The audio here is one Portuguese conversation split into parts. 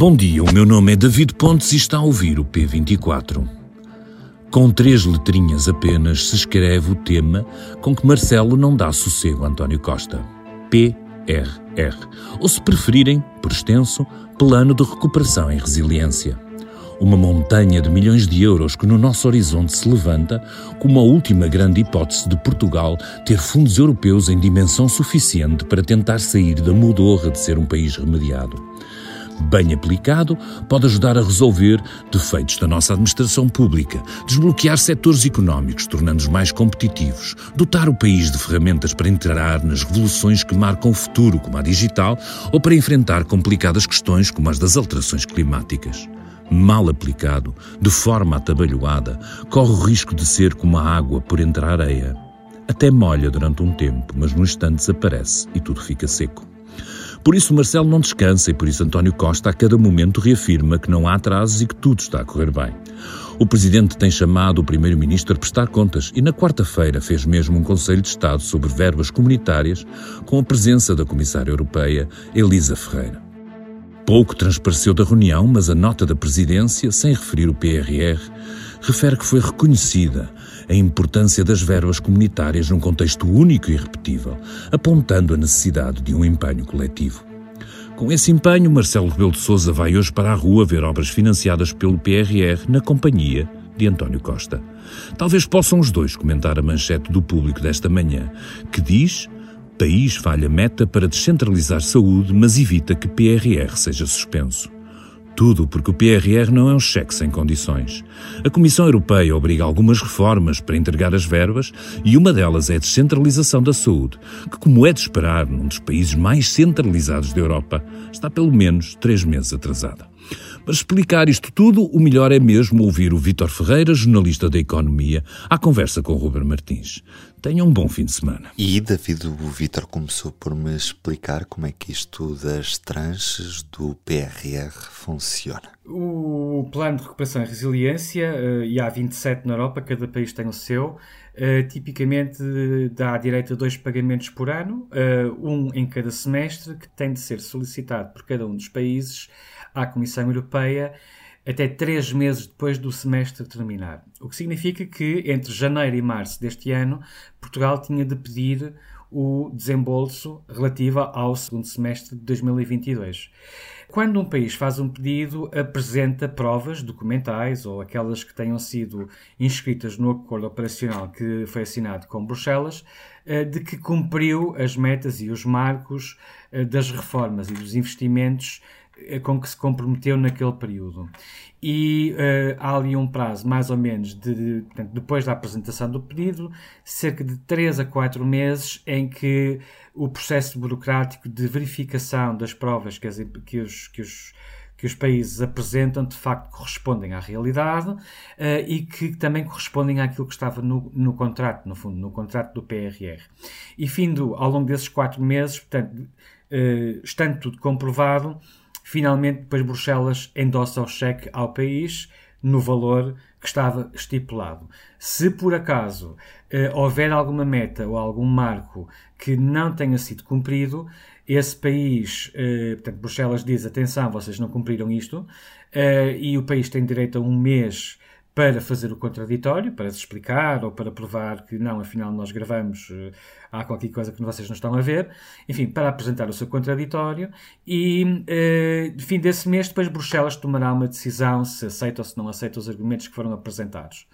Bom dia, o meu nome é David Pontes e está a ouvir o P24. Com três letrinhas apenas se escreve o tema com que Marcelo não dá sossego a António Costa. PRR. Ou se preferirem, por extenso, Plano de Recuperação e Resiliência uma montanha de milhões de euros que no nosso horizonte se levanta como a última grande hipótese de Portugal ter fundos europeus em dimensão suficiente para tentar sair da mudorra de ser um país remediado. Bem aplicado, pode ajudar a resolver defeitos da nossa administração pública, desbloquear setores económicos, tornando-os mais competitivos, dotar o país de ferramentas para entrar nas revoluções que marcam o futuro, como a digital, ou para enfrentar complicadas questões como as das alterações climáticas mal aplicado, de forma atabalhoada, corre o risco de ser como a água por entre a areia. Até molha durante um tempo, mas no instante desaparece e tudo fica seco. Por isso Marcelo não descansa e por isso António Costa a cada momento reafirma que não há atrasos e que tudo está a correr bem. O presidente tem chamado o primeiro-ministro a prestar contas e na quarta-feira fez mesmo um Conselho de Estado sobre verbas comunitárias com a presença da comissária europeia Elisa Ferreira. Pouco transpareceu da reunião, mas a nota da presidência, sem referir o PRR, refere que foi reconhecida a importância das verbas comunitárias num contexto único e repetível, apontando a necessidade de um empenho coletivo. Com esse empenho, Marcelo Rebelo de Sousa vai hoje para a rua ver obras financiadas pelo PRR na companhia de António Costa. Talvez possam os dois comentar a manchete do público desta manhã, que diz país falha meta para descentralizar saúde, mas evita que PRR seja suspenso. Tudo porque o PRR não é um cheque sem condições. A Comissão Europeia obriga algumas reformas para entregar as verbas e uma delas é a descentralização da saúde, que, como é de esperar num dos países mais centralizados da Europa, está pelo menos três meses atrasada. Para explicar isto tudo, o melhor é mesmo ouvir o Vítor Ferreira, jornalista da Economia, à conversa com o Ruben Martins. Tenham um bom fim de semana. E, David, o Vítor começou por me explicar como é que isto das tranches do PRR funciona. O Plano de Recuperação e Resiliência, eh, e há 27 na Europa, cada país tem o seu, eh, tipicamente dá direito a dois pagamentos por ano, eh, um em cada semestre, que tem de ser solicitado por cada um dos países à Comissão Europeia até três meses depois do semestre terminar. O que significa que entre janeiro e março deste ano, Portugal tinha de pedir o desembolso relativo ao segundo semestre de 2022. Quando um país faz um pedido, apresenta provas documentais ou aquelas que tenham sido inscritas no acordo operacional que foi assinado com Bruxelas, eh, de que cumpriu as metas e os marcos eh, das reformas e dos investimentos com que se comprometeu naquele período. E uh, há ali um prazo, mais ou menos, de, de portanto, depois da apresentação do pedido, cerca de 3 a 4 meses, em que o processo burocrático de verificação das provas que, as, que, os, que, os, que os países apresentam de facto correspondem à realidade uh, e que também correspondem àquilo que estava no, no contrato, no fundo, no contrato do PRR. E findo ao longo desses quatro meses, portanto, uh, estando tudo comprovado, Finalmente, depois Bruxelas endossa o cheque ao país no valor que estava estipulado. Se por acaso eh, houver alguma meta ou algum marco que não tenha sido cumprido, esse país, eh, portanto, Bruxelas diz: atenção, vocês não cumpriram isto, eh, e o país tem direito a um mês para fazer o contraditório, para se explicar ou para provar que não, afinal nós gravamos, eh, há qualquer coisa que vocês não estão a ver, enfim, para apresentar o seu contraditório e, eh, fim desse mês, depois Bruxelas tomará uma decisão se aceita ou se não aceita os argumentos que foram apresentados.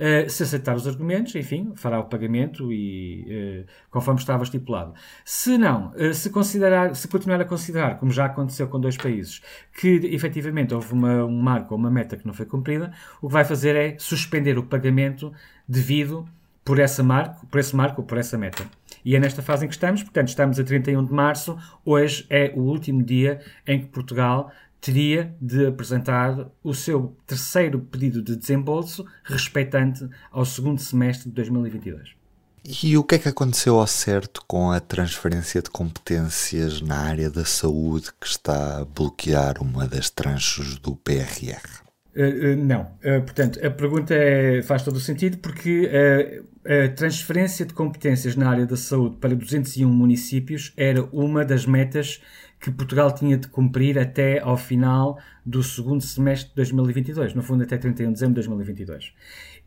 Uh, se aceitar os argumentos, enfim, fará o pagamento e uh, conforme estava estipulado. Se não, uh, se considerar, se continuar a considerar, como já aconteceu com dois países, que efetivamente houve uma, um marco ou uma meta que não foi cumprida, o que vai fazer é suspender o pagamento devido por essa marco, por esse marco ou por essa meta. E é nesta fase em que estamos, portanto, estamos a 31 de março, hoje é o último dia em que Portugal teria de apresentar o seu terceiro pedido de desembolso respeitante ao segundo semestre de 2022. E o que é que aconteceu ao certo com a transferência de competências na área da saúde que está a bloquear uma das tranches do PRR? Uh, uh, não. Uh, portanto, a pergunta é, faz todo o sentido porque a transferência de competências na área da saúde para 201 municípios era uma das metas que Portugal tinha de cumprir até ao final do segundo semestre de 2022, no fundo até 31 de dezembro de 2022.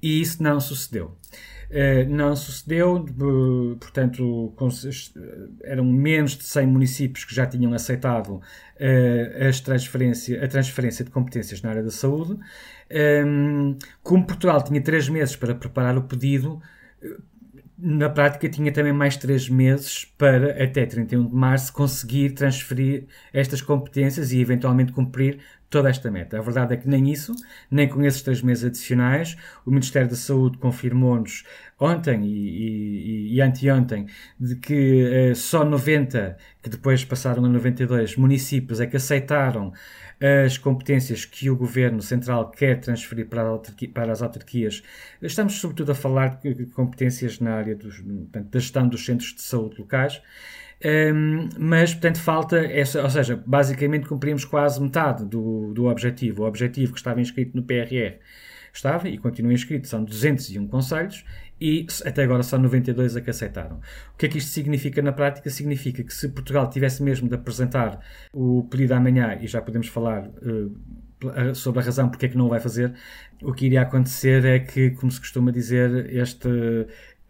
E isso não sucedeu. Uh, não sucedeu, uh, portanto, eram menos de 100 municípios que já tinham aceitado as transferência, a transferência de competências na área da saúde. Ehm, como Portugal tinha três meses para preparar o pedido, na prática tinha também mais três meses para, até 31 de março, conseguir transferir estas competências e eventualmente cumprir toda esta meta. A verdade é que nem isso, nem com esses três meses adicionais, o Ministério da Saúde confirmou-nos ontem e, e, e anteontem de que eh, só 90, que depois passaram a 92 municípios, é que aceitaram as competências que o Governo Central quer transferir para, para as autarquias. Estamos, sobretudo, a falar de competências na área dos, portanto, da gestão dos centros de saúde locais. Um, mas, portanto, falta essa, ou seja, basicamente cumprimos quase metade do, do objetivo. O objetivo que estava inscrito no PRR estava e continua inscrito, são 201 conselhos e até agora só 92 a que aceitaram. O que é que isto significa na prática? Significa que se Portugal tivesse mesmo de apresentar o pedido amanhã, e já podemos falar uh, sobre a razão porque é que não o vai fazer, o que iria acontecer é que, como se costuma dizer, este,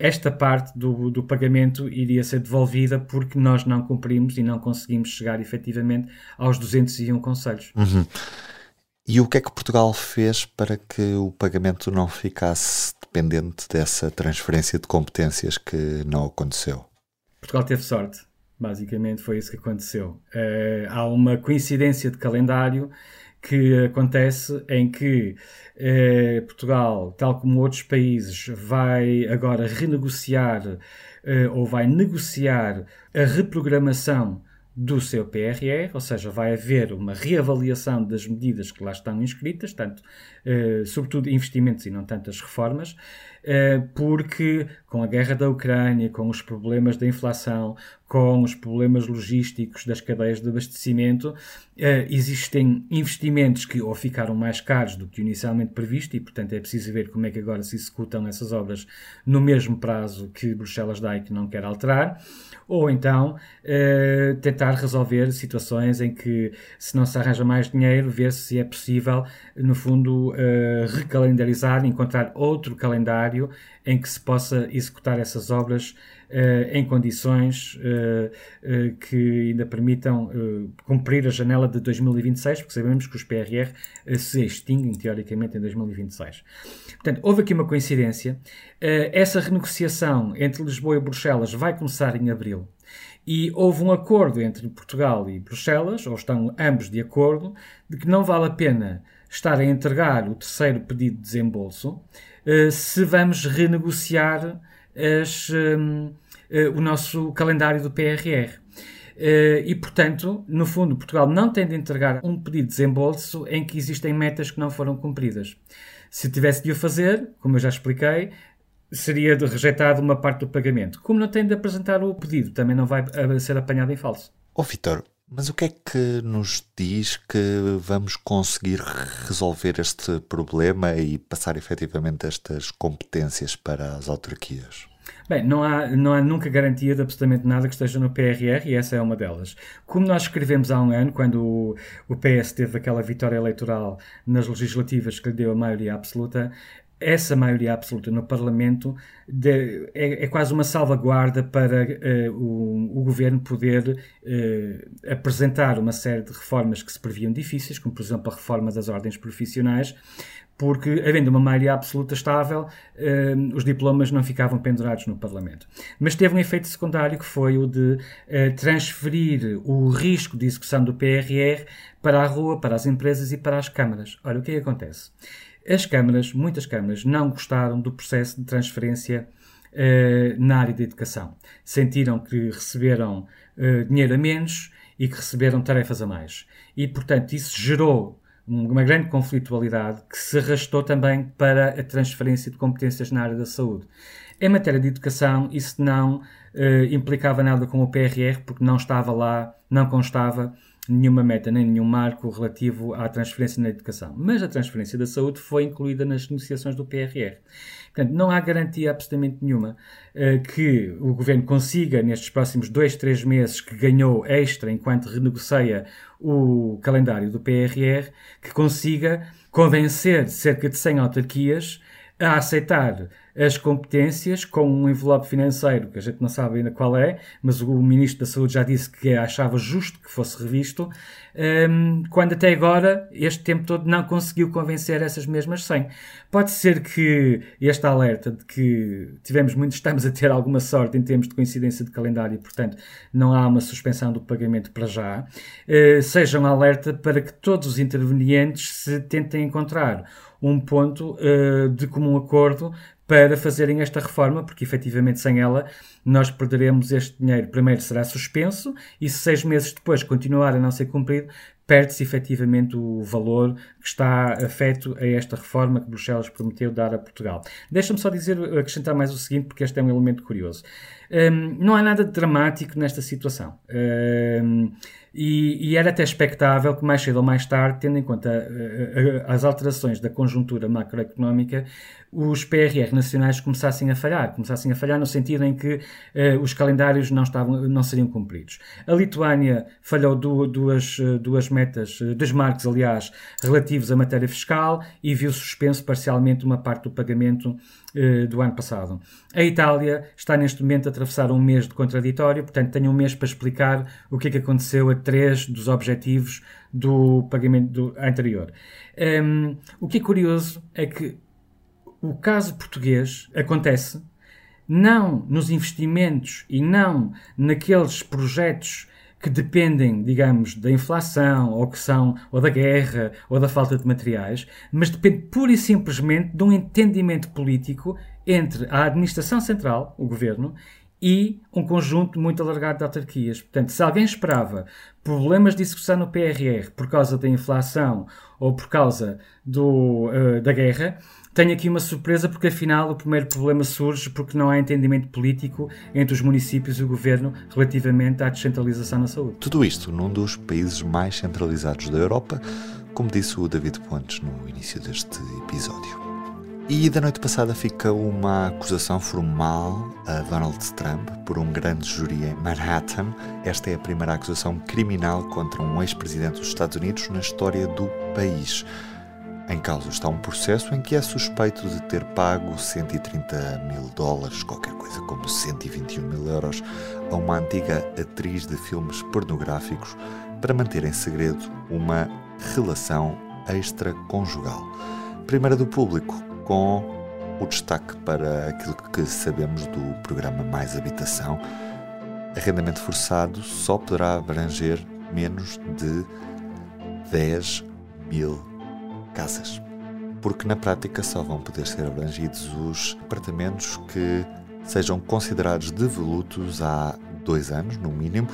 esta parte do, do pagamento iria ser devolvida porque nós não cumprimos e não conseguimos chegar efetivamente aos 201 conselhos. Uhum. E o que é que Portugal fez para que o pagamento não ficasse dependente dessa transferência de competências que não aconteceu? Portugal teve sorte, basicamente foi isso que aconteceu. Uh, há uma coincidência de calendário que acontece em que uh, Portugal, tal como outros países, vai agora renegociar uh, ou vai negociar a reprogramação do seu PRR, ou seja, vai haver uma reavaliação das medidas que lá estão inscritas, tanto, eh, sobretudo investimentos e não tantas reformas, eh, porque com a guerra da Ucrânia, com os problemas da inflação, com os problemas logísticos das cadeias de abastecimento, eh, existem investimentos que ou ficaram mais caros do que inicialmente previsto e, portanto, é preciso ver como é que agora se executam essas obras no mesmo prazo que Bruxelas dá e que não quer alterar, ou então tentar resolver situações em que, se não se arranja mais dinheiro, ver se é possível, no fundo, recalendarizar, encontrar outro calendário em que se possa executar essas obras uh, em condições uh, que ainda permitam cumprir a janela de 2026, porque sabemos que os PRR se extinguem teoricamente em 2026. Portanto, houve aqui uma coincidência. essa renegociação entre Lisboa e Bruxelas vai começar em abril. E houve um acordo entre Portugal e Bruxelas, ou estão ambos de acordo, de que não vale a pena estar a entregar o terceiro pedido de desembolso uh, se vamos renegociar as, um, uh, eh, o nosso calendário do PRR. Eh, e, portanto, no fundo, Portugal não tem de entregar um pedido de desembolso em que existem metas que não foram cumpridas. Se tivesse de o fazer, como eu já expliquei, seria rejeitado uma parte do pagamento. Como não tem de apresentar o pedido, também não vai ser apanhado em falso. Ó oh, Vitor, mas o que é que nos diz que vamos conseguir resolver este problema e passar efetivamente estas competências para as autarquias? Bem, não há, não há nunca garantia de absolutamente nada que esteja no PRR e essa é uma delas. Como nós escrevemos há um ano, quando o, o PS teve aquela vitória eleitoral nas legislativas que lhe deu a maioria absoluta, essa maioria absoluta no Parlamento de, é, é, quase uma salvaguarda para uh, o, o, governo poder uh, apresentar uma série de reformas que se previam difíceis, como por exemplo a reforma das ordens profissionais, porque, havendo uma maioria absoluta estável, uh, os diplomas não ficavam pendurados no Parlamento. Mas teve um efeito secundário que foi o de transferir o risco de execução do PRR para a rua, para as empresas e para as câmaras. Ora, o que é que acontece? As câmaras, muitas câmaras, não gostaram do processo de transferência na área da educação. Sentiram que receberam dinheiro a menos e que receberam tarefas a mais. E, portanto, isso gerou uma grande conflitualidade que se arrastou também para a transferência de competências na área da saúde. Em matéria de educação, isso não uh, implicava nada com o PRR, porque não estava lá, não constava nenhuma meta nem nenhum marco relativo à transferência na educação. Mas a transferência da saúde foi incluída nas negociações do PRR. Portanto, não há garantia absolutamente nenhuma uh, que o governo consiga, nestes próximos dois, três meses que ganhou extra enquanto renegocia o calendário do PRR, que consiga convencer cerca de 100 autarquias a aceitar as competências com um envelope financeiro que a gente não sabe ainda qual é, mas o Ministro da Saúde já disse que achava justo que fosse revisto, um, quando até agora, este tempo todo, não conseguiu convencer essas mesmas 100. Pode ser que este alerta de que tivemos muito, estamos a ter alguma sorte em termos de coincidência de calendário e, portanto, não há uma suspensão do pagamento para já, uh, seja um alerta para que todos os intervenientes se tentem encontrar um ponto uh, de comum acordo para fazerem esta reforma, porque efetivamente sem ela nós perderemos este dinheiro. Primeiro será suspenso e se seis meses depois continuar a não ser cumprido, perde-se efetivamente o valor que está afeto a esta reforma que Bruxelas prometeu dar a Portugal. Deixa-me só dizer, acrescentar mais o seguinte, porque este é um elemento curioso. Um, não há nada de dramático nesta situação. Um, e, e, era até expectável que mais cedo ou mais tarde, tendo em conta uh, uh, as alterações da conjuntura macroeconómica, os PRR nacionais começassem a falhar, começassem a falhar no sentido em que uh, os calendários não, estavam, não seriam cumpridos. A Lituânia falhou du duas, duas metas, dois marcos, aliás, relativos à matéria fiscal e viu suspenso parcialmente uma parte do pagamento do ano passado. A Itália está neste momento a atravessar um mês de contraditório, portanto tem um mês para explicar o que é que aconteceu a três dos objetivos do pagamento do anterior. Um, o que é curioso é que o caso português acontece não nos investimentos e não naqueles projetos que dependem, digamos, da inflação, ou que são, ou da guerra, ou da falta de materiais, mas depende pura e simplesmente de um entendimento político entre a administração central, o governo, e um conjunto muito alargado de autarquias. Portanto, se alguém esperava problemas de execução no PRR por causa da inflação ou por causa do, uh, da guerra, tenho aqui uma surpresa porque afinal o primeiro problema surge porque não há entendimento político entre os municípios e o governo relativamente à descentralização na saúde. Tudo isto num dos países mais centralizados da Europa, como disse o David Pontes no início deste episódio. E da noite passada fica uma acusação formal a Donald Trump por um grande júri em Manhattan. Esta é a primeira acusação criminal contra um ex-presidente dos Estados Unidos na história do país. Em causa está um processo em que é suspeito de ter pago 130 mil dólares, qualquer coisa como 121 mil euros, a uma antiga atriz de filmes pornográficos para manter em segredo uma relação extraconjugal. Primeira do público, com o destaque para aquilo que sabemos do programa Mais Habitação. Arrendamento forçado só poderá abranger menos de 10 mil casas. Porque na prática só vão poder ser abrangidos os apartamentos que sejam considerados devolutos há dois anos, no mínimo,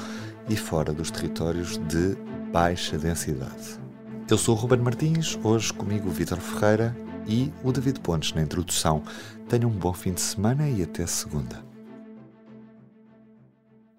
e fora dos territórios de baixa densidade. Eu sou o Ruben Martins, hoje comigo o Vítor Ferreira e o David Pontes na introdução. Tenham um bom fim de semana e até segunda.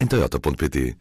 em